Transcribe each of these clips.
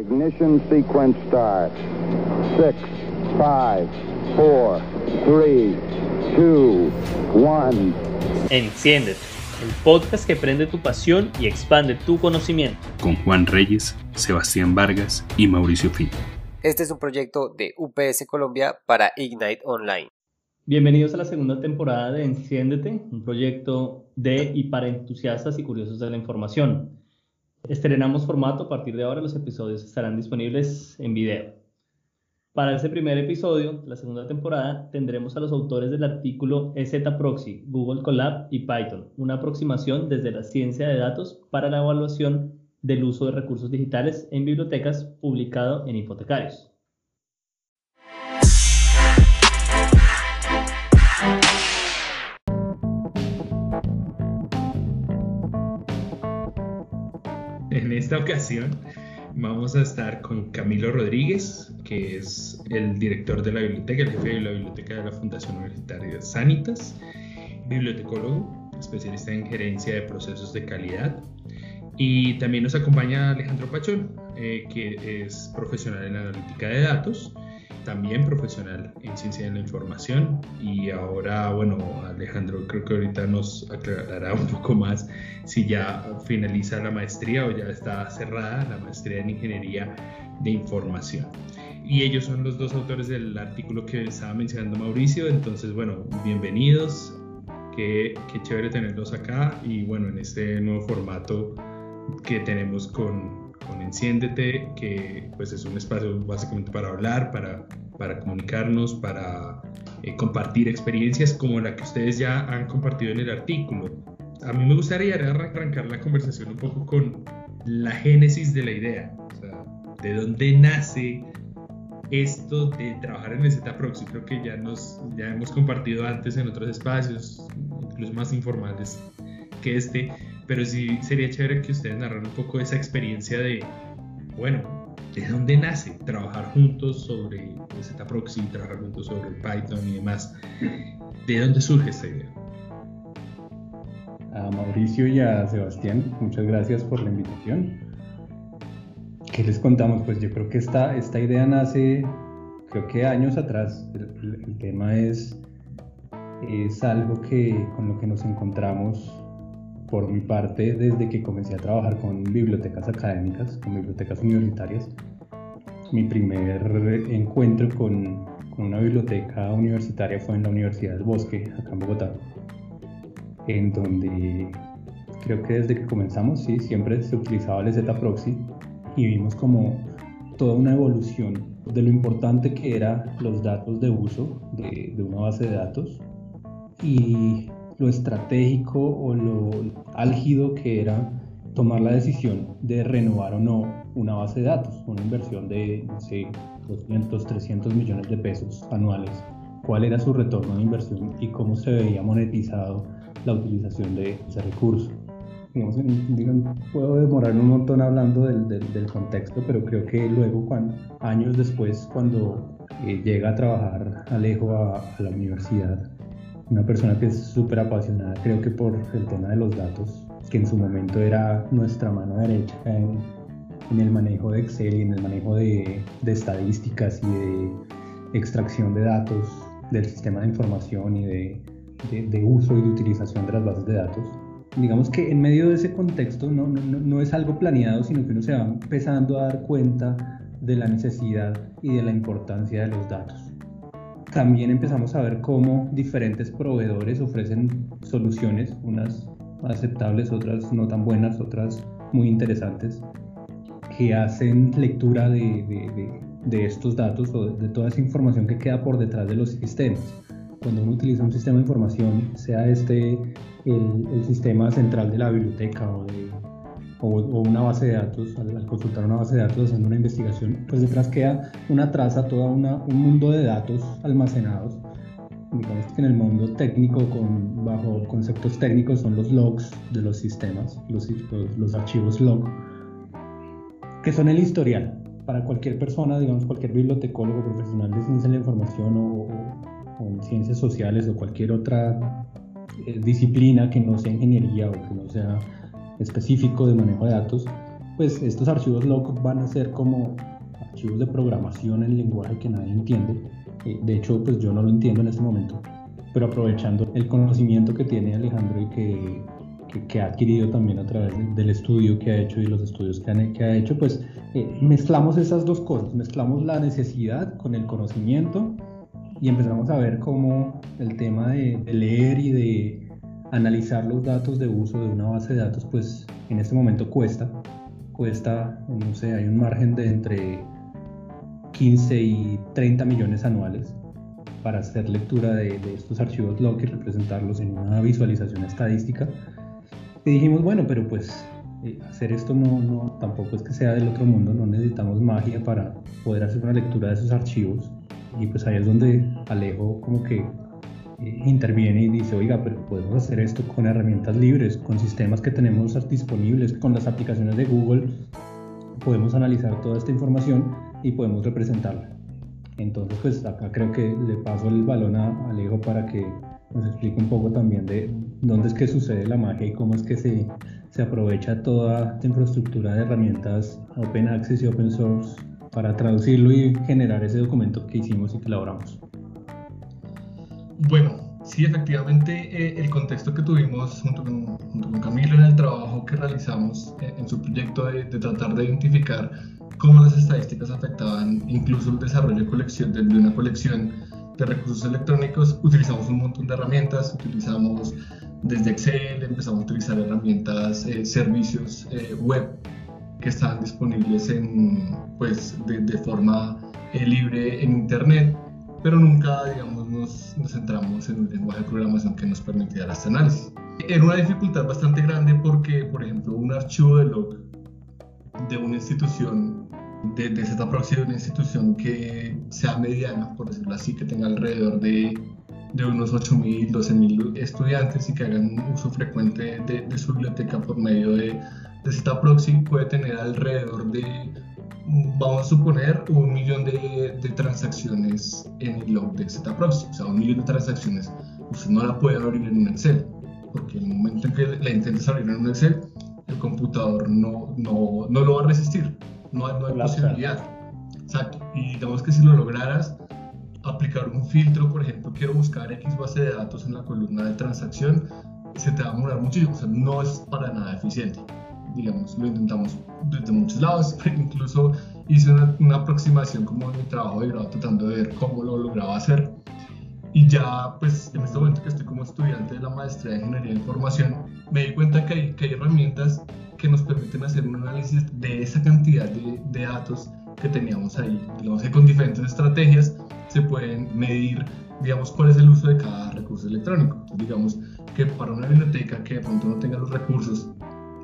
Ignition sequence start. 6, 5, 4, 3, 2, 1. Enciéndete, el podcast que prende tu pasión y expande tu conocimiento. Con Juan Reyes, Sebastián Vargas y Mauricio Fino. Este es un proyecto de UPS Colombia para Ignite Online. Bienvenidos a la segunda temporada de Enciéndete, un proyecto de y para entusiastas y curiosos de la información. Estrenamos formato, a partir de ahora los episodios estarán disponibles en video. Para este primer episodio la segunda temporada tendremos a los autores del artículo EZ Proxy, Google Colab y Python, una aproximación desde la ciencia de datos para la evaluación del uso de recursos digitales en bibliotecas publicado en Hipotecarios. En esta ocasión vamos a estar con Camilo Rodríguez, que es el director de la biblioteca, el jefe de la biblioteca de la Fundación Universitaria Sanitas, bibliotecólogo, especialista en gerencia de procesos de calidad. Y también nos acompaña Alejandro Pachón, eh, que es profesional en analítica de datos también profesional en ciencia de la información. Y ahora, bueno, Alejandro creo que ahorita nos aclarará un poco más si ya finaliza la maestría o ya está cerrada la maestría en ingeniería de información. Y ellos son los dos autores del artículo que estaba mencionando Mauricio, entonces, bueno, bienvenidos, qué, qué chévere tenerlos acá. Y bueno, en este nuevo formato que tenemos con, con Enciéndete, que pues es un espacio básicamente para hablar, para, para comunicarnos, para eh, compartir experiencias como la que ustedes ya han compartido en el artículo. A mí me gustaría arrancar la conversación un poco con la génesis de la idea, o sea, de dónde nace esto de trabajar en el Z-Proxy. Creo que ya, nos, ya hemos compartido antes en otros espacios, incluso más informales que este, pero sí sería chévere que ustedes narraran un poco esa experiencia de, bueno, ¿de dónde nace trabajar juntos sobre Z-Proxy, trabajar juntos sobre Python y demás? ¿De dónde surge esta idea? A Mauricio y a Sebastián, muchas gracias por la invitación. ¿Qué les contamos? Pues yo creo que esta, esta idea nace, creo que años atrás. El, el tema es, es algo que con lo que nos encontramos por mi parte, desde que comencé a trabajar con bibliotecas académicas, con bibliotecas universitarias, mi primer encuentro con, con, una biblioteca universitaria fue en la Universidad del Bosque, acá en Bogotá, en donde creo que desde que comenzamos, sí, siempre se utilizaba el Z-Proxy y vimos como toda una evolución de lo importante que eran los datos de uso de, de una base de datos y lo estratégico o lo álgido que era tomar la decisión de renovar o no una base de datos, una inversión de, no sé, 200, 300 millones de pesos anuales, cuál era su retorno de inversión y cómo se veía monetizado la utilización de ese recurso. Digamos, puedo demorarme un montón hablando del, del, contexto, pero creo que luego, cuando, años después, cuando eh, llega a trabajar Alejo a, a la universidad, una persona que es súper apasionada, creo que por el tema de los datos, que en su momento era nuestra mano derecha en, en el manejo de Excel y en el manejo de, de, estadísticas y de extracción de datos del sistema de información y de, de, de, uso y de utilización de las bases de datos. Digamos que en medio de ese contexto no, no, no es algo planeado, sino que uno se va empezando a dar cuenta de la necesidad y de la importancia de los datos también empezamos a ver cómo diferentes proveedores ofrecen soluciones, unas aceptables, otras no tan buenas, otras muy interesantes, que hacen lectura de, de, de, estos datos o de toda esa información que queda por detrás de los sistemas. Cuando uno utiliza un sistema de información, sea este el, el sistema central de la biblioteca o de o, una base de datos, al, consultar una base de datos haciendo una investigación, pues detrás queda una traza, todo un mundo de datos almacenados. Digamos que en el mundo técnico, con, bajo conceptos técnicos, son los logs de los sistemas, los, los, archivos log, que son el historial para cualquier persona, digamos cualquier bibliotecólogo profesional de ciencia de la información o, o ciencias sociales o cualquier otra eh, disciplina que no sea ingeniería o que no sea específico de manejo de datos, pues estos archivos log van a ser como archivos de programación en lenguaje que nadie entiende. Eh, de hecho, pues yo no lo entiendo en este momento, pero aprovechando el conocimiento que tiene Alejandro y que, que, ha adquirido también a través del estudio que ha hecho y los estudios que, han, que ha hecho, pues eh, mezclamos esas dos cosas, mezclamos la necesidad con el conocimiento y empezamos a ver cómo el tema de, leer y de analizar los datos de uso de una base de datos, pues en este momento cuesta, cuesta, no sé, hay un margen de entre 15 y 30 millones anuales para hacer lectura de, estos archivos log y representarlos en una visualización estadística. Y dijimos, bueno, pero pues eh, hacer esto no, no, tampoco es que sea del otro mundo, no necesitamos magia para poder hacer una lectura de esos archivos. Y pues ahí es donde Alejo como que interviene y dice, oiga, pero podemos hacer esto con herramientas libres, con sistemas que tenemos disponibles, con las aplicaciones de Google, podemos analizar toda esta información y podemos representarla. Entonces, pues acá creo que le paso el balón a Alejo para que nos explique un poco también de dónde es que sucede la magia y cómo es que se, se aprovecha toda esta infraestructura de herramientas open access y open source para traducirlo y generar ese documento que hicimos y que elaboramos. Bueno, sí, efectivamente, eh, el contexto que tuvimos junto con, Camilo en el trabajo que realizamos eh, en su proyecto de, tratar de identificar cómo las estadísticas afectaban incluso el desarrollo de, colección, de, una colección de recursos electrónicos, utilizamos un montón de herramientas, utilizamos desde Excel, empezamos a utilizar herramientas, eh, servicios web que están disponibles en, pues, de, forma eh, libre en Internet, pero nunca, digamos, nos, nos, centramos en un lenguaje de programación que nos permitiera este análisis. Era una dificultad bastante grande porque, por ejemplo, un archivo de log de una institución de, de proxy de una institución que sea mediana, por decirlo así, que tenga alrededor de, de unos 8.000, 12.000 estudiantes y que hagan uso frecuente de, de, su biblioteca por medio de, de esta proxy puede tener alrededor de, vamos a suponer, un millón de, de transacciones en el log de proxy, o sea, un millón de transacciones. Usted no la puede abrir en un Excel, porque en el momento en que la intentes abrir en un Excel, el computador no, no, no lo va a resistir, no, no hay posibilidad. Exacto, y digamos que si lo lograras, aplicar un filtro, por ejemplo, quiero buscar X base de datos en la columna de transacción, se te va a demorar muchísimo, o sea, no es para nada eficiente digamos, lo intentamos desde muchos lados, incluso hice una, aproximación como en mi trabajo de grado tratando de ver cómo lo lograba hacer. Y ya, pues, en este momento que estoy como estudiante de la maestría de Ingeniería de Información, me di cuenta que hay, que hay herramientas que nos permiten hacer un análisis de esa cantidad de, de datos que teníamos ahí. Digamos que con diferentes estrategias se pueden medir, digamos, cuál es el uso de cada recurso electrónico. digamos que para una biblioteca que de pronto no tenga los recursos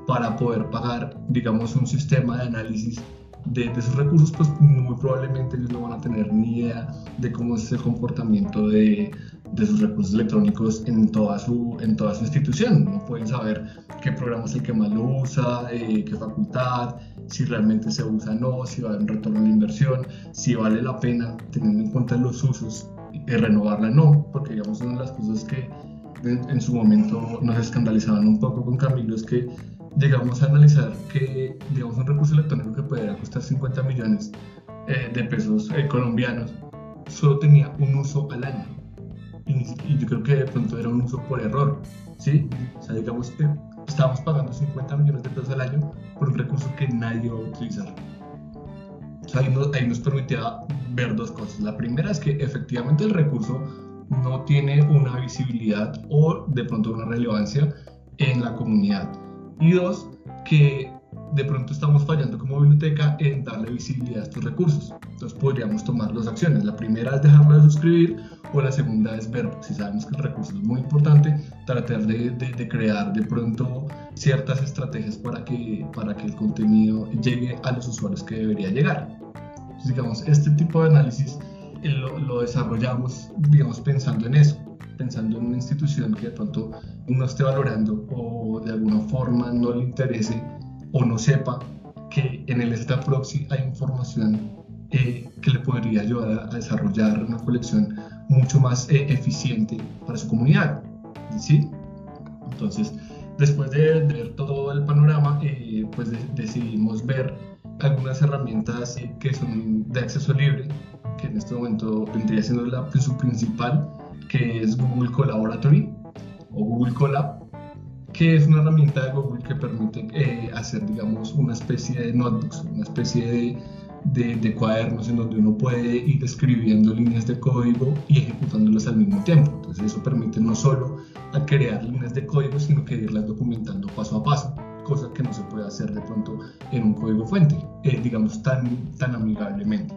para poder pagar, digamos, un sistema de análisis de, esos recursos, pues muy probablemente ellos no van a tener ni idea de cómo es el comportamiento de, de sus recursos electrónicos en toda, su, en toda su institución. No pueden saber qué programa es el que más lo usa, eh, qué facultad, si realmente se usa o no, si va a haber un retorno de inversión, si vale la pena, teniendo en cuenta los usos, eh, renovarla o no, porque digamos una de las cosas que en, en su momento nos escandalizaban un poco con Camilo es que llegamos a analizar que, digamos, un recurso electrónico que podría costar 50 millones eh, de pesos eh, colombianos solo tenía un uso al año. Y, yo creo que de pronto era un uso por error, ¿sí? O sea, digamos que estábamos pagando 50 millones de pesos al año por un recurso que nadie iba a utilizar. O sea, ahí nos, ahí nos permitía ver dos cosas. La primera es que efectivamente el recurso no tiene una visibilidad o de pronto una relevancia en la comunidad y dos, que de pronto estamos fallando como biblioteca en darle visibilidad a estos recursos. Entonces podríamos tomar dos acciones. La primera es dejarlo de suscribir o la segunda es ver, si sabemos que el recurso es muy importante, tratar de, de, crear de pronto ciertas estrategias para que, para que el contenido llegue a los usuarios que debería llegar. Entonces, digamos, este tipo de análisis eh, lo, lo desarrollamos, digamos, pensando en eso pensando en una institución que de pronto no esté valorando o de alguna forma no le interese o no sepa que en el Stat Proxy hay información eh, que le podría ayudar a, desarrollar una colección mucho más eh, eficiente para su comunidad. ¿sí? Entonces, después de ver todo el panorama, eh, pues decidimos ver algunas herramientas que son de acceso libre, que en este momento vendría siendo la, su principal, que es Google Collaboratory o Google Colab, que es una herramienta de Google que permite eh, hacer, digamos, una especie de notebooks, una especie de de, cuadernos en donde uno puede ir escribiendo líneas de código y ejecutándolas al mismo tiempo. Entonces eso permite no solo a crear líneas de código, sino que irlas documentando paso a paso, cosa que no se puede hacer de pronto en un código fuente, eh, digamos tan, tan amigablemente.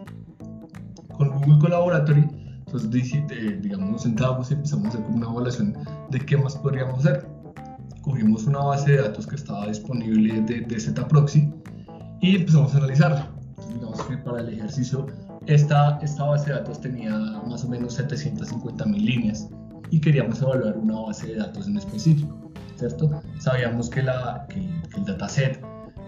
Con Google Collaboratory, entonces eh, digamos sentamos y empezamos a hacer como una evaluación de qué más podríamos hacer. Cogimos una base de datos que estaba disponible de, de ZProxy y empezamos a analizarla digamos que para el ejercicio esta, esta base de datos tenía más o menos 750 mil líneas y queríamos evaluar una base de datos en específico, ¿cierto? Sabíamos que, la, que, el dataset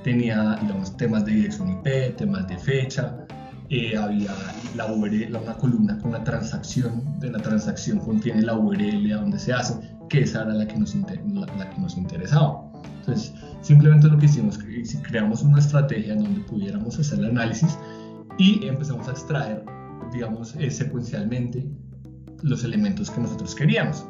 tenía, digamos, temas de dirección IP, temas de fecha, eh, había la URL, una columna con la transacción, de la transacción contiene la URL a donde se hace, que esa era la que nos, la, la que nos interesaba. Entonces, simplemente lo que hicimos, creamos una estrategia en donde pudiéramos hacer el análisis y empezamos a extraer, digamos, eh, secuencialmente los elementos que nosotros queríamos.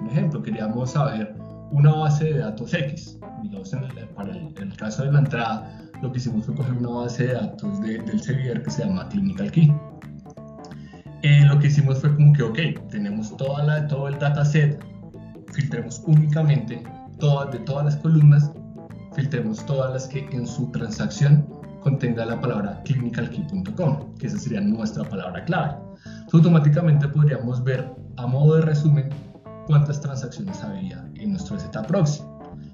Por ejemplo, queríamos saber una base de datos X. Digamos, para el, caso de la entrada, lo que hicimos fue coger una base de datos del Sevier que se llama Clinical Key. Eh, lo que hicimos fue como que, ok, tenemos toda la, todo el dataset, filtremos únicamente todas, de todas las columnas, filtremos todas las que en su transacción contenga la palabra clinicalkey.com, que esa sería nuestra palabra clave. Entonces, automáticamente podríamos ver a modo de resumen cuántas transacciones había en nuestro Z-Proxy.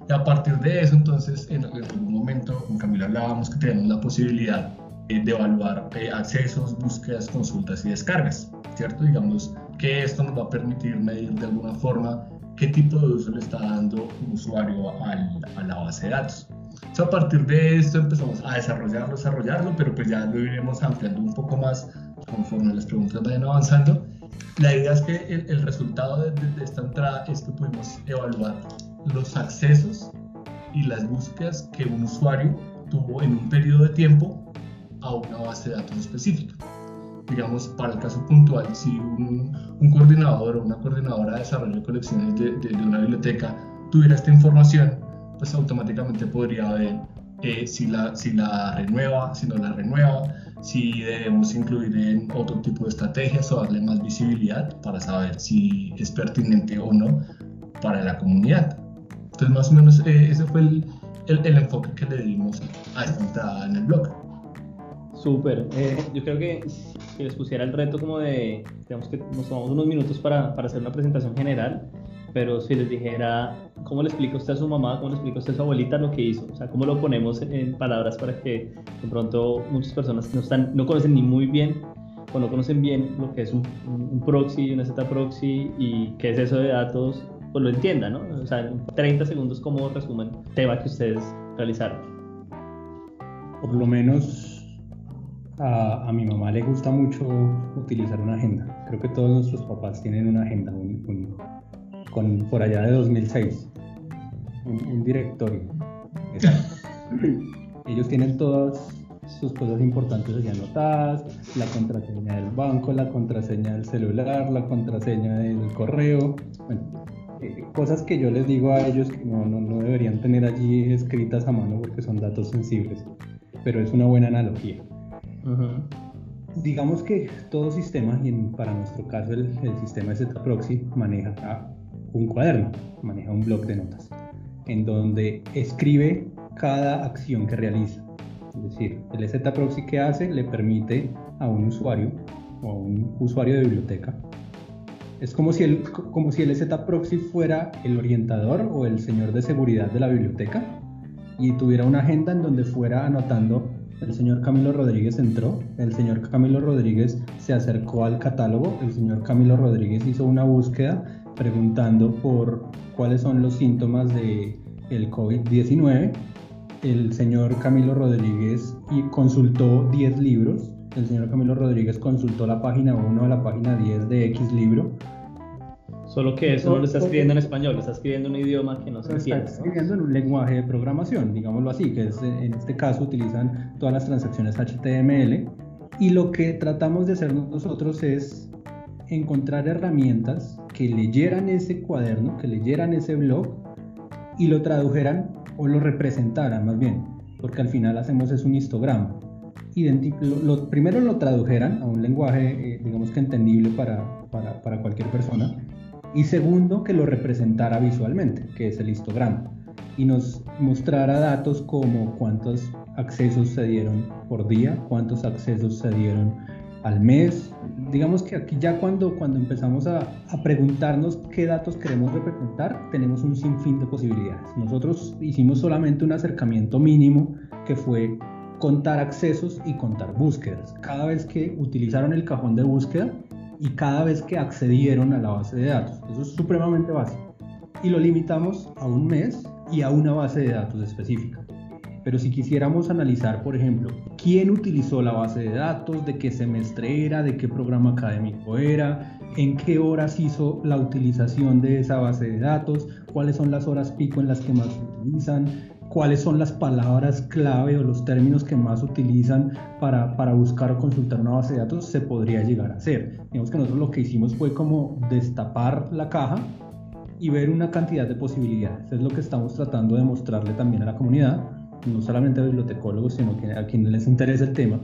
Y a partir de eso, entonces, en, algún momento, con Camila hablábamos que tenemos la posibilidad eh, de evaluar eh, accesos, búsquedas, consultas y descargas, ¿cierto? Digamos que esto nos va a permitir medir de alguna forma qué tipo de uso le está dando un usuario a la base de datos. a partir de esto empezamos a desarrollarlo, desarrollarlo, pero pues ya lo iremos ampliando un poco más conforme las preguntas vayan avanzando. La idea es que el, resultado de, esta entrada es que pudimos evaluar los accesos y las búsquedas que un usuario tuvo en un periodo de tiempo a una base de datos específica digamos, para el caso puntual, si un, coordinador o una coordinadora de desarrollo de colecciones de, de, una biblioteca tuviera esta información, pues automáticamente podría ver eh, si, la, si la renueva, si no la renueva, si debemos incluir en otro tipo de estrategias o darle más visibilidad para saber si es pertinente o no para la comunidad. Entonces, más o menos eh, ese fue el, el, enfoque que le dimos a esta entrada en el blog. Súper. Eh, yo creo que si les pusiera el reto como de, digamos que nos tomamos unos minutos para, para, hacer una presentación general, pero si les dijera, ¿cómo le explica usted a su mamá, cómo le explica usted a su abuelita lo que hizo? O sea, ¿cómo lo ponemos en palabras para que de pronto muchas personas no, están, no conocen ni muy bien o no conocen bien lo que es un, un proxy, una Z proxy y qué es eso de datos, pues lo entiendan, ¿no? O sea, en 30 segundos, ¿cómo resumen el tema que ustedes realizaron? Por lo menos a, mi mamá le gusta mucho utilizar una agenda. Creo que todos nuestros papás tienen una agenda, con, por allá de 2006, un, directorio. Ellos tienen todas sus cosas importantes allá anotadas, la contraseña del banco, la contraseña del celular, la contraseña del correo, eh, cosas que yo les digo a ellos que no, no, deberían tener allí escritas a mano porque son datos sensibles, pero es una buena analogía. Digamos que todo sistema, y para nuestro caso el, sistema de proxy maneja un cuaderno, maneja un blog de notas, en donde escribe cada acción que realiza. Es decir, el Z-Proxy que hace le permite a un usuario o a un usuario de biblioteca. Es como si el, como si el Z-Proxy fuera el orientador o el señor de seguridad de la biblioteca y tuviera una agenda en donde fuera anotando el señor Camilo Rodríguez entró, el señor Camilo Rodríguez se acercó al catálogo, el señor Camilo Rodríguez hizo una búsqueda preguntando por cuáles son los síntomas de el COVID-19. El señor Camilo Rodríguez consultó 10 libros. El señor Camilo Rodríguez consultó la página 1 a la página 10 de X libro. Solo que eso no lo está escribiendo en español, lo está escribiendo en un idioma que no se entiende. Está escribiendo en un lenguaje de programación, digámoslo así, que es, en este caso utilizan todas las transacciones HTML. Y lo que tratamos de hacer nosotros es encontrar herramientas que leyeran ese cuaderno, que leyeran ese blog y lo tradujeran o lo representaran más bien, porque al final hacemos es un histograma. lo, primero lo tradujeran a un lenguaje, eh, digamos que entendible para, para, para cualquier persona, y segundo que lo representara visualmente, que es el histograma, y nos mostrara datos como cuántos accesos se dieron por día, cuántos accesos se dieron al mes. Digamos que aquí ya cuando, cuando empezamos a, a, preguntarnos qué datos queremos representar, tenemos un sinfín de posibilidades. Nosotros hicimos solamente un acercamiento mínimo que fue contar accesos y contar búsquedas. Cada vez que utilizaron el cajón de búsqueda y cada vez que accedieron a la base de datos. Eso es supremamente básico. Y lo limitamos a un mes y a una base de datos específica. Pero si quisiéramos analizar, por ejemplo, quién utilizó la base de datos, de qué semestre era, de qué programa académico era, en qué horas hizo la utilización de esa base de datos, cuáles son las horas pico en las que más se utilizan, cuáles son las palabras clave o los términos que más utilizan para, para, buscar o consultar una base de datos, se podría llegar a hacer. Digamos que nosotros lo que hicimos fue como destapar la caja y ver una cantidad de posibilidades. Es lo que estamos tratando de mostrarle también a la comunidad no solamente a bibliotecólogos, sino a quienes les interesa el tema,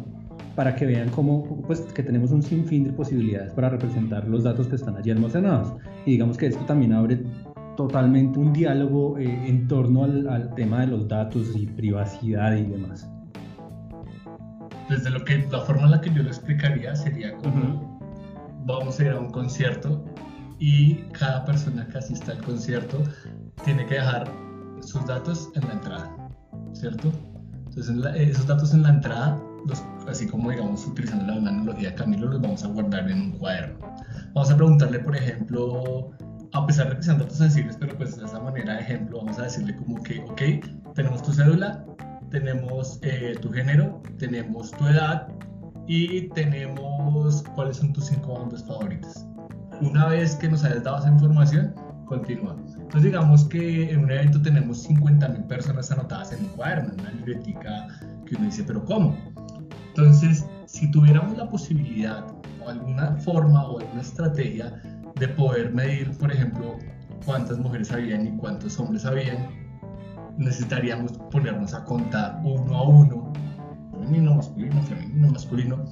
para que vean cómo, pues, que tenemos un sinfín de posibilidades para representar los datos que están allí almacenados. Y digamos que esto también abre totalmente un diálogo eh, en torno al, tema de los datos y privacidad y demás. Desde lo que la forma en la que yo lo explicaría sería como vamos a ir a un concierto y cada persona que asista al concierto tiene que dejar sus datos en la entrada. ¿cierto? Entonces esos datos en la entrada, así como digamos utilizando la analogía de Camilo, los vamos a guardar en un cuaderno. Vamos a preguntarle, por ejemplo, a pesar de que sean datos sensibles, pero pues de esa manera ejemplo, vamos a decirle como que, ok, tenemos tu cédula, tenemos eh, tu género, tenemos tu edad y tenemos cuáles son tus cinco bandas favoritas. Una vez que nos hayas dado esa información, continuamos. Entonces digamos que en un evento tenemos 50.000 personas anotadas en un cuaderno, en una libretica que uno dice, pero ¿cómo? Entonces, si tuviéramos la posibilidad o alguna forma o alguna estrategia de poder medir, por ejemplo, cuántas mujeres habían y cuántos hombres habían, necesitaríamos ponernos a contar uno a uno, femenino, masculino, femenino, masculino,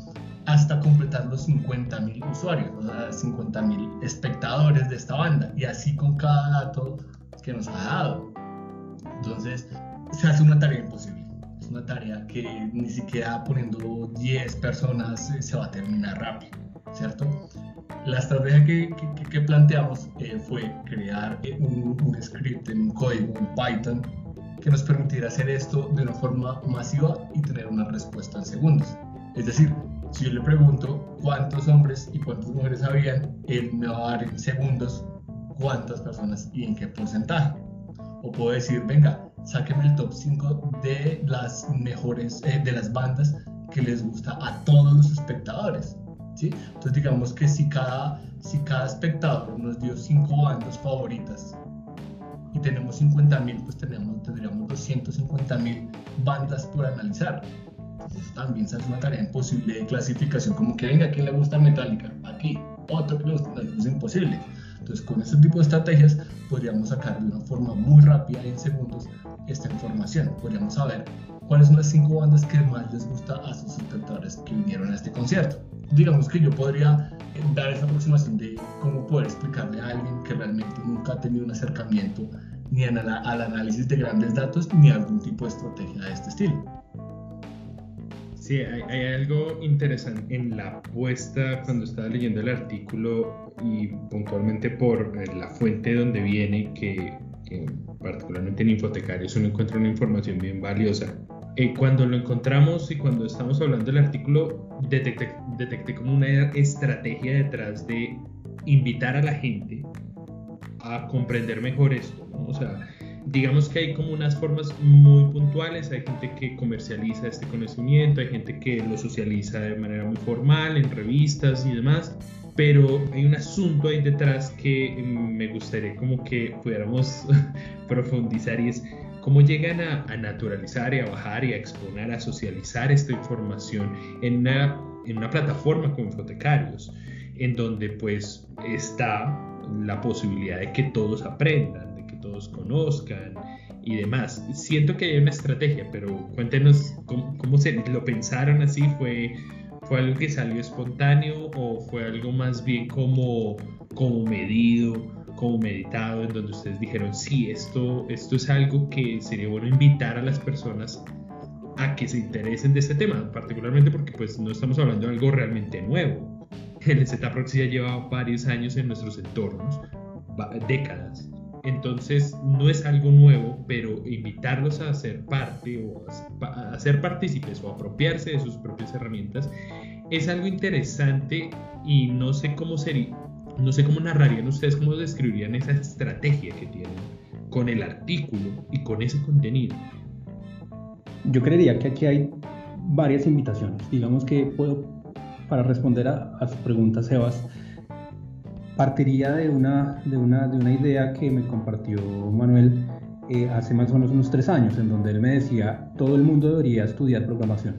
hasta completar los 50.000 usuarios, o sea, 50.000 espectadores de esta banda, y así con cada dato que nos ha dado. Entonces, se hace una tarea imposible. Es una tarea que ni siquiera poniendo 10 personas eh, se va a terminar rápido, ¿cierto? La estrategia que, que, planteamos eh, fue crear eh, un, un script en un código en Python que nos permitiera hacer esto de una forma masiva y tener una respuesta en segundos. Es decir, si yo le pregunto cuántos hombres y cuántas mujeres habían, él me va a dar en segundos cuántas personas y en qué porcentaje. O puedo decir, venga, sáqueme el top 5 de las mejores, eh, de las bandas que les gusta a todos los espectadores. ¿Sí? Entonces digamos que si cada, si cada espectador nos dio 5 bandas favoritas y tenemos 50.000, pues tenemos, tendríamos 250.000 bandas por analizar también se hace una tarea imposible de clasificación, como que venga, ¿a quién le gusta Metallica? Aquí, otro que le gusta, es imposible. Entonces, con este tipo de estrategias podríamos sacar de una forma muy rápida, en segundos, esta información. Podríamos saber cuáles son las cinco bandas que más les gusta a sus espectadores que vinieron a este concierto. Digamos que yo podría eh, dar esa aproximación de cómo poder explicarle a alguien que realmente nunca ha tenido un acercamiento ni al análisis de grandes datos ni a algún tipo de estrategia de este estilo. Sí, hay, algo interesante en la apuesta cuando estaba leyendo el artículo y puntualmente por eh, la fuente donde viene, que, particularmente en Infotecarios uno encuentra una información bien valiosa. Eh, cuando lo encontramos y cuando estamos hablando del artículo, detecté, detecté como una estrategia detrás de invitar a la gente a comprender mejor esto, ¿no? O sea, digamos que hay como unas formas muy puntuales, hay gente que comercializa este conocimiento, hay gente que lo socializa de manera muy formal, en revistas y demás, pero hay un asunto ahí detrás que me gustaría como que pudiéramos profundizar y es cómo llegan a, a, naturalizar y a bajar y a exponer, a socializar esta información en una, en una plataforma como Infotecarios, en donde pues está la posibilidad de que todos aprendan, de que todos conozcan y demás. Siento que hay una estrategia, pero cuéntenos cómo, cómo se lo pensaron así, fue ¿Fue algo que salió espontáneo o fue algo más bien como, como medido, como meditado, en donde ustedes dijeron, sí, esto, esto es algo que sería bueno invitar a las personas a que se interesen de este tema, particularmente porque pues no estamos hablando de algo realmente nuevo. El Z-Proxy ya lleva varios años en nuestros entornos, décadas. Entonces no es algo nuevo, pero invitarlos a ser parte o a, ser partícipes o apropiarse de sus propias herramientas es algo interesante y no sé cómo sería, no sé cómo narrarían ustedes, cómo describirían esa estrategia que tienen con el artículo y con ese contenido. Yo creería que aquí hay varias invitaciones. Digamos que puedo, para responder a, a su pregunta, Sebas, partiría de una, de una, de una idea que me compartió Manuel eh, hace más o menos unos tres años, en donde él me decía, todo el mundo debería estudiar programación,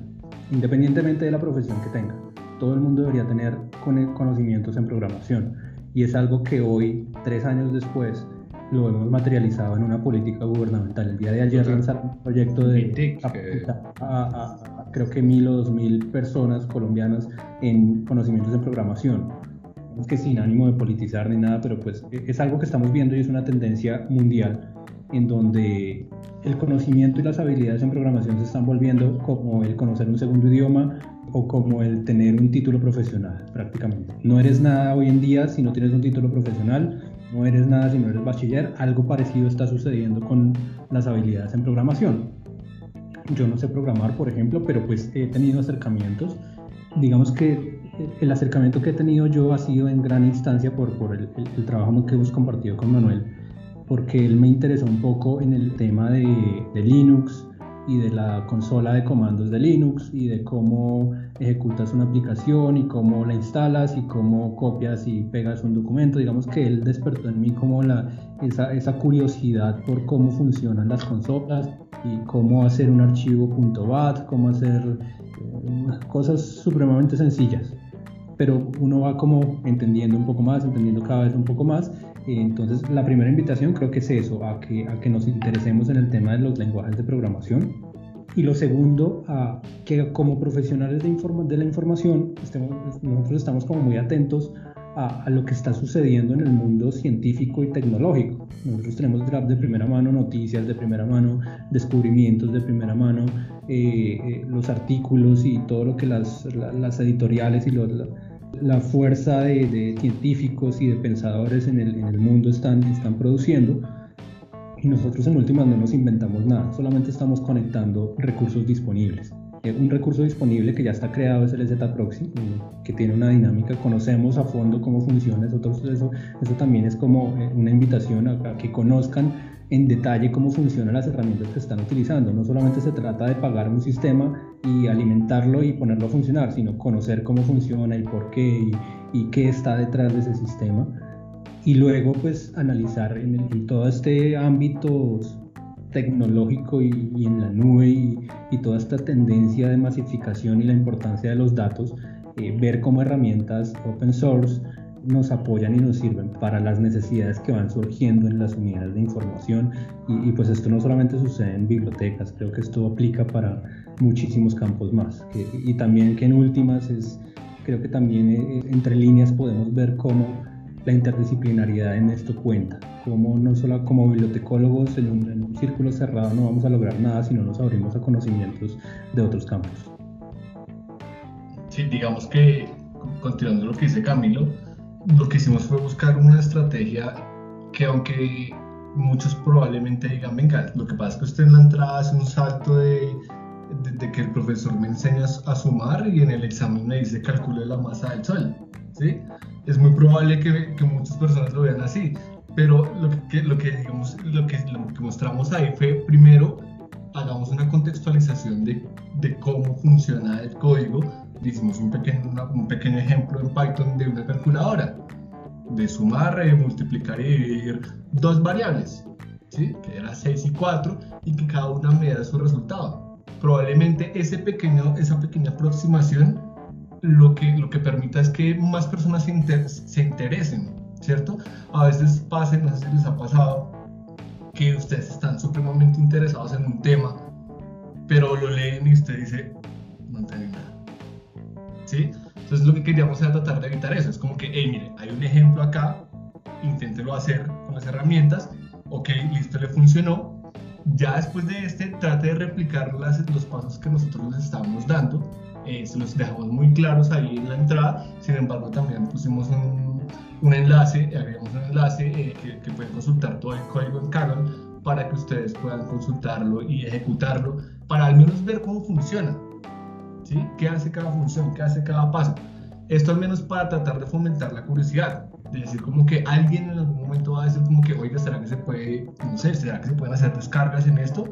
independientemente de la profesión que tenga. Todo el mundo debería tener conocimientos en programación. Y es algo que hoy, tres años después, lo hemos materializado en una política gubernamental. El día de ayer lanzaron un proyecto de creo que mil o dos mil personas colombianas en conocimientos en programación que sin ánimo de politizar ni nada, pero pues e, es algo que estamos viendo y es una tendencia mundial en donde el conocimiento y las habilidades en programación se están volviendo como el conocer un segundo idioma o como el tener un título profesional prácticamente. No eres nada hoy en día si no tienes un título profesional, no eres nada si no eres bachiller, algo parecido está sucediendo con las habilidades en programación. Yo no sé programar, por ejemplo, pero pues he tenido acercamientos. Digamos que el acercamiento que he tenido yo ha sido en gran instancia por, por el, trabajo que hemos compartido con Manuel, porque él me interesó un poco en el tema de, de, Linux y de la consola de comandos de Linux y de cómo ejecutas una aplicación y cómo la instalas y cómo copias y pegas un documento. Digamos que él despertó en mí como la, esa, esa curiosidad por cómo funcionan las consolas y cómo hacer un archivo .bat, cómo hacer eh, cosas supremamente sencillas pero uno va como entendiendo un poco más, entendiendo cada vez un poco más. Entonces, la primera invitación creo que es eso, a que, a que nos interesemos en el tema de los lenguajes de programación. Y lo segundo, a que como profesionales de, de la información, estemos, nosotros estamos como muy atentos a, a, lo que está sucediendo en el mundo científico y tecnológico. Nosotros tenemos de primera mano noticias, de primera mano descubrimientos, de primera mano eh, eh, los artículos y todo lo que las, las editoriales y los, la fuerza de, científicos y de pensadores en el, mundo están, están produciendo. Y nosotros en últimas no nos inventamos nada, solamente estamos conectando recursos disponibles. Eh, un recurso disponible que ya está creado es el Z-Proxy, eh, que tiene una dinámica, conocemos a fondo cómo funciona, eso, eso también es como eh, una invitación a, a que conozcan en detalle cómo funcionan las herramientas que están utilizando. No solamente se trata de pagar un sistema y alimentarlo y ponerlo a funcionar, sino conocer cómo funciona y por qué y, qué está detrás de ese sistema. Y luego pues analizar en, todo este ámbito tecnológico y, en la nube y, toda esta tendencia de masificación y la importancia de los datos, eh, ver cómo herramientas open source nos apoyan y nos sirven para las necesidades que van surgiendo en las unidades de información. Y, pues esto no solamente sucede en bibliotecas, creo que esto aplica para muchísimos campos más. Y también que en últimas es, creo que también eh, entre líneas podemos ver cómo la interdisciplinariedad en esto cuenta, como no solo como bibliotecólogos en un, en un círculo cerrado no vamos a lograr nada si no nos abrimos a conocimientos de otros campos. Sí, digamos que continuando lo que dice Camilo, lo que hicimos fue buscar una estrategia que aunque muchos probablemente digan, venga, lo que pasa es que usted en la entrada hace un salto de, de, que el profesor me enseña a sumar y en el examen me dice calcule la masa del sol. ¿sí? Es muy probable que, que muchas personas lo vean así, pero lo que, lo que, digamos, lo que, lo que mostramos ahí fue primero hagamos una contextualización de, de cómo funciona el código. Hicimos un pequeño, un pequeño ejemplo en Python de una calculadora, de sumar, eh, multiplicar y dividir dos variables, ¿sí? que era 6 y 4, y que cada una me da su resultado. Probablemente ese pequeño, esa pequeña aproximación lo que, lo que permita es que más personas se, se interesen, ¿cierto? A veces pasa, no sé si les ha pasado, que ustedes están supremamente interesados en un tema, pero lo leen y usted dice, no entiendo nada. ¿Sí? Entonces lo que queríamos era tratar de evitar eso. Es como que, hey, mire, hay un ejemplo acá, inténtelo hacer con las herramientas, ok, listo, le funcionó. Ya después de este, trate de replicar las, los pasos que nosotros les estábamos dando. Eh, se los dejamos muy claros ahí en la entrada. Sin embargo, también pusimos un, un enlace, agregamos un enlace eh, que, que, pueden consultar todo el código en Kaggle para que ustedes puedan consultarlo y ejecutarlo para al menos ver cómo funciona. ¿sí? ¿Qué hace cada función? ¿Qué hace cada paso? Esto al menos para tratar de fomentar la curiosidad, de decir como que alguien en algún momento va a decir como que, oiga, ¿será que se puede, no ¿será que se pueden hacer descargas en esto?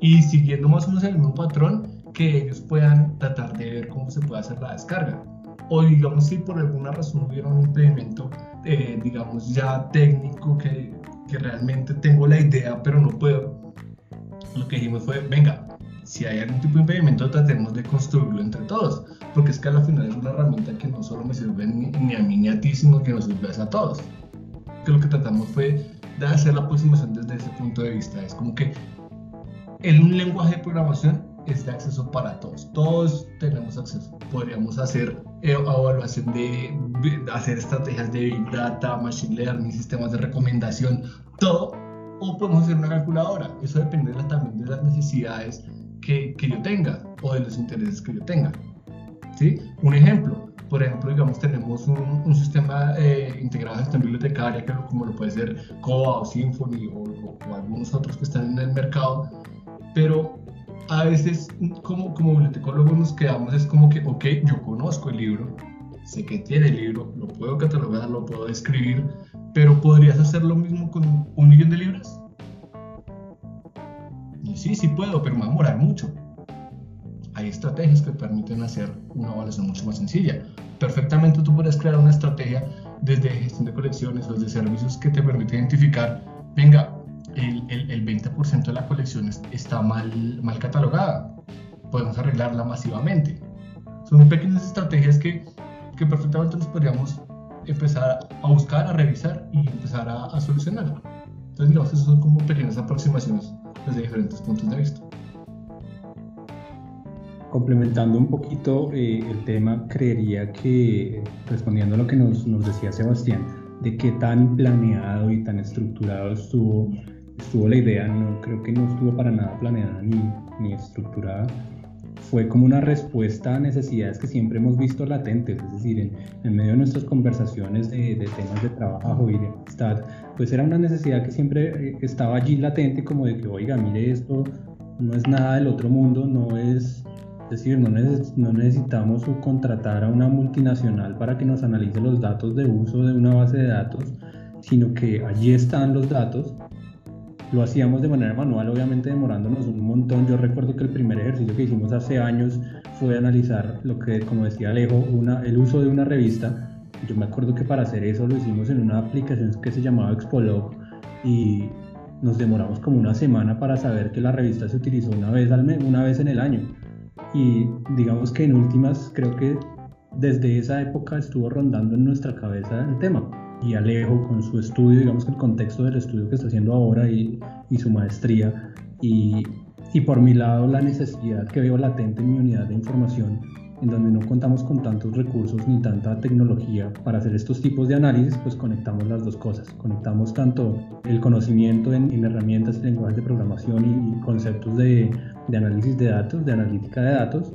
Y siguiendo más o menos el mismo patrón, que ellos puedan tratar de ver cómo se puede hacer la descarga. O digamos si por alguna razón hubiera un impedimento, eh, digamos ya técnico, que, que realmente tengo la idea pero no puedo, lo que dijimos fue, venga, si hay algún tipo de impedimento, tratemos de construirlo entre todos, porque es que al final es una herramienta que no solo me sirve ni, a mí ni a ti, sino que nos sirve a todos. Que lo que tratamos fue de hacer la aproximación desde ese punto de vista. Es como que en un lenguaje de programación es de acceso para todos. Todos tenemos acceso. Podríamos hacer eh, evaluación de, hacer estrategias de Big Data, Machine Learning, sistemas de recomendación, todo. O podemos hacer una calculadora. Eso depende también de las necesidades que, que, yo tenga o de los intereses que yo tenga. ¿Sí? Un ejemplo, por ejemplo, digamos, tenemos un, un sistema eh, integrado de gestión bibliotecaria, que como lo puede ser COA o Symfony o, o, algunos otros que están en el mercado, pero a veces como, como bibliotecólogos nos quedamos, es como que, ok, yo conozco el libro, sé que tiene el libro, lo puedo catalogar, lo puedo escribir, pero ¿podrías hacer lo mismo con un millón de libros? sí, sí puedo, pero me va a demorar mucho. Hay estrategias que permiten hacer una evaluación mucho más sencilla. Perfectamente tú puedes crear una estrategia desde gestión de colecciones o desde servicios que te permite identificar, venga, el, el, el 20% de la colección está mal, mal catalogada. Podemos arreglarla masivamente. Son pequeñas estrategias que, que perfectamente nos podríamos empezar a buscar, a revisar y empezar a, a solucionar. Entonces, digamos, esas son como pequeñas aproximaciones desde diferentes puntos de vista. Complementando un poquito eh, el tema, creería que, respondiendo a lo que nos, nos, decía Sebastián, de qué tan planeado y tan estructurado estuvo, estuvo la idea, no creo que no estuvo para nada planeada ni, ni estructurada. Fue como una respuesta a necesidades que siempre hemos visto latentes, es decir, en, en medio de nuestras conversaciones de, de, temas de trabajo y de amistad, pues era una necesidad que siempre eh, estaba allí latente, como de que, oiga, mire, esto no es nada del otro mundo, no es, es decir, no, neces no necesitamos contratar a una multinacional para que nos analice los datos de uso de una base de datos, sino que allí están los datos lo hacíamos de manera manual, obviamente demorándonos un montón. Yo recuerdo que el primer ejercicio que hicimos hace años fue analizar lo que, como decía Alejo, una, el uso de una revista. Yo me acuerdo que para hacer eso lo hicimos en una aplicación que se llamaba Expolog y nos demoramos como una semana para saber que la revista se utilizó una vez, al una vez en el año. Y digamos que en últimas creo que desde esa época estuvo rondando en nuestra cabeza el tema y Alejo con su estudio, digamos que el contexto del estudio que está haciendo ahora y, y su maestría y, y, por mi lado la necesidad que veo latente en mi unidad de información en donde no contamos con tantos recursos ni tanta tecnología para hacer estos tipos de análisis, pues conectamos las dos cosas. Conectamos tanto el conocimiento en, en herramientas y lenguajes de programación y, y conceptos de, de análisis de datos, de analítica de datos,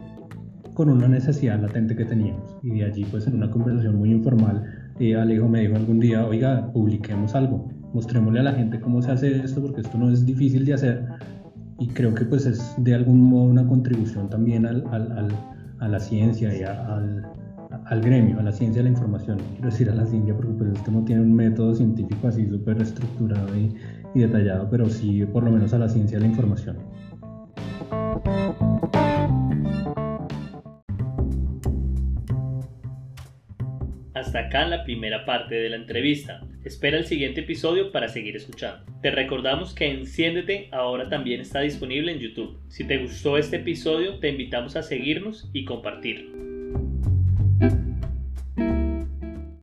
con una necesidad latente que teníamos. Y de allí, pues en una conversación muy informal, Alejo me dijo algún día, oiga, publiquemos algo, mostrémosle a la gente cómo se hace esto, porque esto no es difícil de hacer. Y creo que pues es de algún modo una contribución también al, al, a la ciencia y al, al, gremio, a la ciencia de la información. Quiero decir a la ciencia porque pues no tiene un método científico así súper estructurado y, y detallado, pero sí por lo menos a la ciencia de la información. Hasta acá la primera parte de la entrevista. Espera el siguiente episodio para seguir escuchando. Te recordamos que Enciéndete ahora también está disponible en YouTube. Si te gustó este episodio, te invitamos a seguirnos y compartirlo.